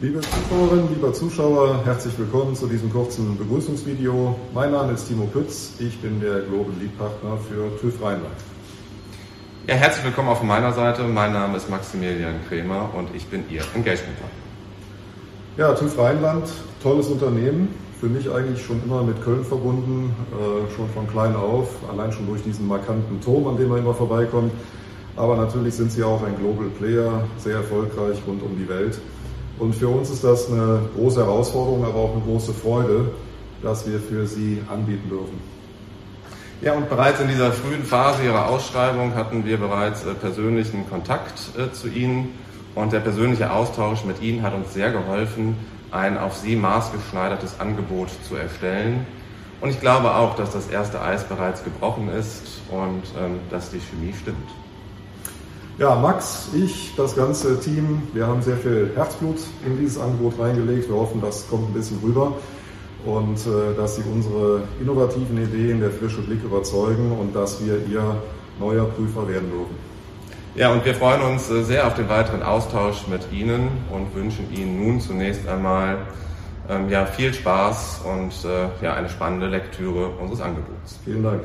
Liebe Zuschauerinnen, lieber Zuschauer, herzlich willkommen zu diesem kurzen Begrüßungsvideo. Mein Name ist Timo Pütz, ich bin der Global Lead Partner für TÜV Rheinland. Ja, herzlich willkommen von meiner Seite. Mein Name ist Maximilian Kremer und ich bin Ihr Engagement Partner. Ja, TÜV Rheinland, tolles Unternehmen. Für mich eigentlich schon immer mit Köln verbunden, äh, schon von klein auf, allein schon durch diesen markanten Turm, an dem man immer vorbeikommt. Aber natürlich sind sie auch ein Global Player, sehr erfolgreich rund um die Welt. Und für uns ist das eine große Herausforderung, aber auch eine große Freude, dass wir für Sie anbieten dürfen. Ja, und bereits in dieser frühen Phase Ihrer Ausschreibung hatten wir bereits äh, persönlichen Kontakt äh, zu Ihnen und der persönliche Austausch mit Ihnen hat uns sehr geholfen, ein auf Sie maßgeschneidertes Angebot zu erstellen. Und ich glaube auch, dass das erste Eis bereits gebrochen ist und ähm, dass die Chemie stimmt. Ja, Max, ich, das ganze Team, wir haben sehr viel Herzblut in dieses Angebot reingelegt. Wir hoffen, das kommt ein bisschen rüber und äh, dass Sie unsere innovativen Ideen, der frische Blick überzeugen und dass wir Ihr neuer Prüfer werden dürfen. Ja, und wir freuen uns äh, sehr auf den weiteren Austausch mit Ihnen und wünschen Ihnen nun zunächst einmal ähm, ja, viel Spaß und äh, ja, eine spannende Lektüre unseres Angebots. Vielen Dank.